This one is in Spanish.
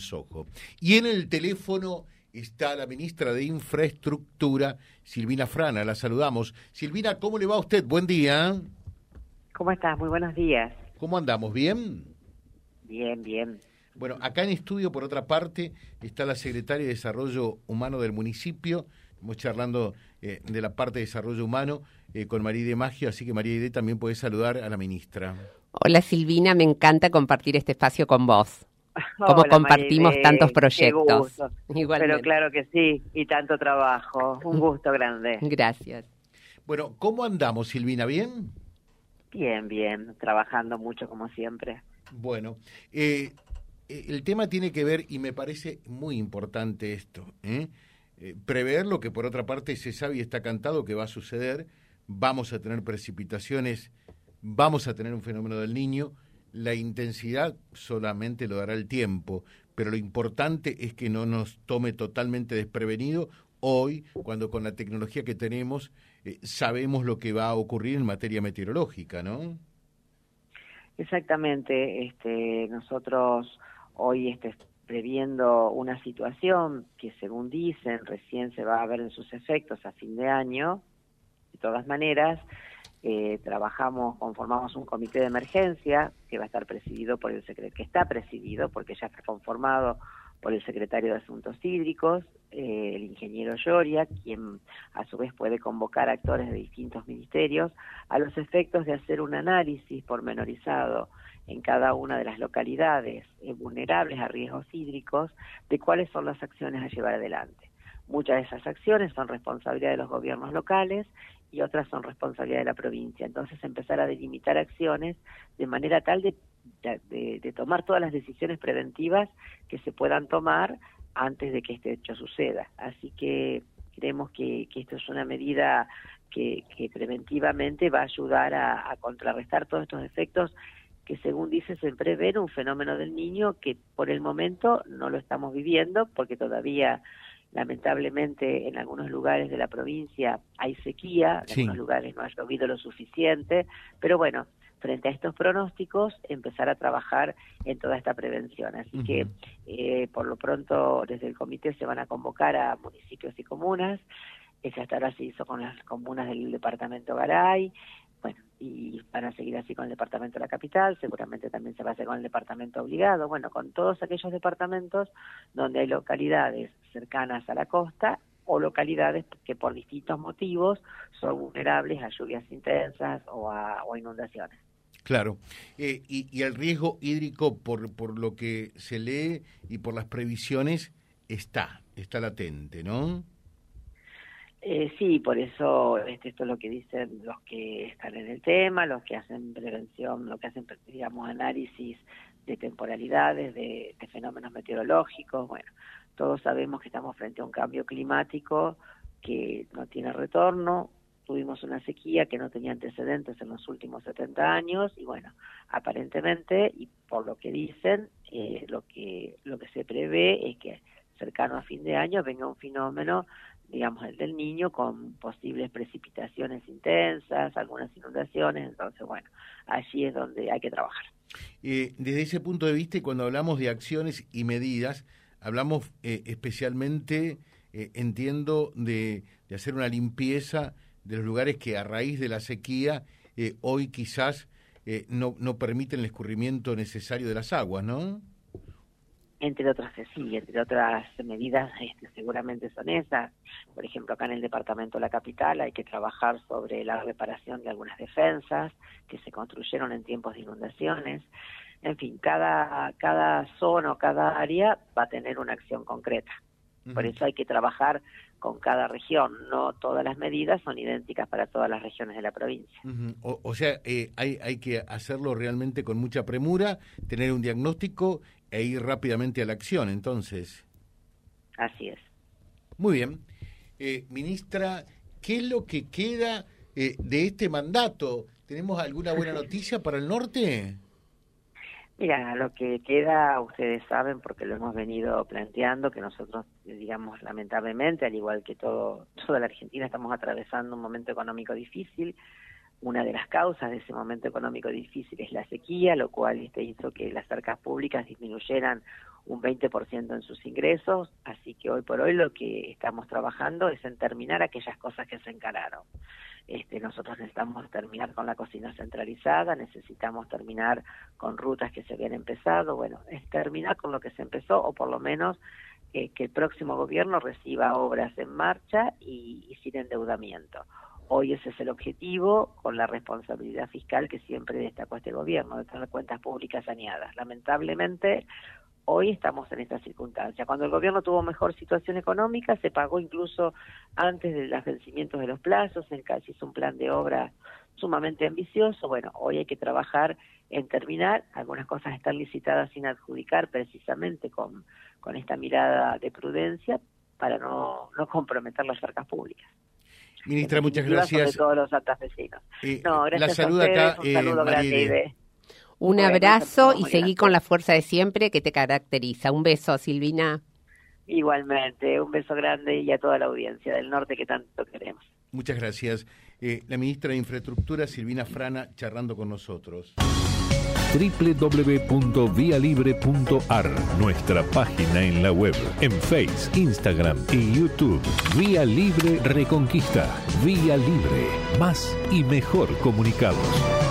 en. Y en el teléfono está la ministra de Infraestructura, Silvina Frana. La saludamos. Silvina, ¿cómo le va a usted? Buen día. ¿Cómo estás? Muy buenos días. ¿Cómo andamos? ¿Bien? Bien, bien. Bueno, acá en estudio, por otra parte, está la secretaria de Desarrollo Humano del municipio. Estamos charlando eh, de la parte de desarrollo humano eh, con María de Maggio, así que María de también puede saludar a la ministra. Hola Silvina, me encanta compartir este espacio con vos. Como compartimos tantos proyectos. Pero claro que sí, y tanto trabajo. Un gusto grande. Gracias. Bueno, ¿cómo andamos, Silvina? ¿Bien? Bien, bien, trabajando mucho como siempre. Bueno, eh, eh, el tema tiene que ver, y me parece muy importante esto, ¿eh? prever lo que por otra parte se sabe y está cantado que va a suceder, vamos a tener precipitaciones, vamos a tener un fenómeno del niño, la intensidad solamente lo dará el tiempo, pero lo importante es que no nos tome totalmente desprevenido hoy, cuando con la tecnología que tenemos eh, sabemos lo que va a ocurrir en materia meteorológica, ¿no? Exactamente, este, nosotros hoy este, previendo una situación que según dicen recién se va a ver en sus efectos a fin de año, de todas maneras, eh, trabajamos, conformamos un comité de emergencia que va a estar presidido por el secretario, que está presidido porque ya está conformado por el secretario de Asuntos Hídricos, eh, el ingeniero Lloria, quien a su vez puede convocar actores de distintos ministerios a los efectos de hacer un análisis pormenorizado en cada una de las localidades eh, vulnerables a riesgos hídricos de cuáles son las acciones a llevar adelante. Muchas de esas acciones son responsabilidad de los gobiernos locales y otras son responsabilidad de la provincia. Entonces empezar a delimitar acciones de manera tal de, de, tomar todas las decisiones preventivas que se puedan tomar antes de que este hecho suceda. Así que creemos que, que esto es una medida que, que preventivamente va a ayudar a, a, contrarrestar todos estos efectos que según dice se prevén un fenómeno del niño que por el momento no lo estamos viviendo porque todavía Lamentablemente en algunos lugares de la provincia hay sequía, en algunos lugares no ha llovido lo suficiente, pero bueno, frente a estos pronósticos, empezar a trabajar en toda esta prevención. Así que, eh, por lo pronto, desde el comité se van a convocar a municipios y comunas. Esa hasta se hizo con las comunas del departamento Garay, bueno, y van a seguir así con el departamento de la capital, seguramente también se va a hacer con el departamento obligado, bueno, con todos aquellos departamentos donde hay localidades cercanas a la costa o localidades que por distintos motivos son vulnerables a lluvias intensas o a, inundaciones. Claro, eh, y, y, el riesgo hídrico, por, por lo que se lee y por las previsiones, está, está latente, ¿no? Eh, sí, por eso este, esto es lo que dicen los que están en el tema, los que hacen prevención, los que hacen, digamos, análisis de temporalidades, de, fenómenos meteorológicos. Bueno, todos sabemos que estamos frente a un cambio climático que no tiene retorno. Tuvimos una sequía que no tenía antecedentes en los últimos 70 años y bueno, aparentemente y por lo que dicen, eh, lo que lo que se prevé es que cercano a fin de año venga un fenómeno digamos, el del niño con posibles precipitaciones intensas, algunas inundaciones, entonces, bueno, allí es donde hay que trabajar. Eh, desde ese punto de vista, cuando hablamos de acciones y medidas, hablamos eh, especialmente, eh, entiendo, de, de, hacer una limpieza de los lugares que a raíz de la sequía hoy quizás no, no permiten el escurrimiento necesario de las aguas, ¿no? Entre otras sí, entre otras medidas este, seguramente son esas. Por ejemplo, acá en el departamento de la capital hay que trabajar sobre la reparación de algunas defensas que se construyeron en tiempos de inundaciones. En fin, cada, cada zona o cada área va a tener una acción concreta. Por eso hay que trabajar con cada región. No todas las medidas son idénticas para todas las regiones de la provincia. o, sea, eh, hay, hay que hacerlo realmente con mucha premura, tener un diagnóstico e ir rápidamente a la acción, entonces. Así es. Muy bien. Eh, ministra, ¿qué es lo que queda eh, de este mandato? ¿Tenemos alguna buena noticia para el norte? Mira, lo que queda, ustedes saben, porque lo hemos venido planteando, que nosotros, digamos, lamentablemente, al igual que todo, toda la Argentina, estamos atravesando un momento económico difícil. Una de las causas de ese momento económico difícil es la sequía, lo cual este, hizo que las arcas públicas disminuyeran un 20% en sus ingresos, así que hoy por hoy lo que estamos trabajando es en terminar aquellas cosas que se encararon. Este, nosotros necesitamos terminar con la cocina centralizada, necesitamos terminar con rutas que se habían empezado, bueno, es terminar con lo que se empezó o por lo menos que el próximo gobierno reciba obras en marcha y, y sin endeudamiento. Hoy ese es el objetivo con la responsabilidad fiscal que siempre destacó este gobierno, de tener cuentas públicas saneadas. Lamentablemente, hoy estamos en esta circunstancia. Cuando el gobierno tuvo mejor situación económica, se pagó incluso antes de los vencimientos de los plazos, en casi es un plan de obra sumamente ambicioso. Bueno, hoy hay que trabajar en terminar, algunas cosas están licitadas sin adjudicar precisamente con, con esta mirada de prudencia para no, no comprometer las arcas públicas. Ministra, muchas gracias. todos los santafesinos. Eh, no, gracias la salud acá, un saludo eh, grande. Un abrazo y seguí con la fuerza de siempre que te caracteriza. Un beso, Silvina. Igualmente, un beso grande y a toda la audiencia del norte que tanto queremos. Muchas gracias. Eh, la ministra de Infraestructura, Silvina Frana, charlando con nosotros www.vialibre.ar, nuestra página en la web, en Face, Instagram y YouTube. Vía Libre Reconquista. Vía Libre. Más y mejor comunicados.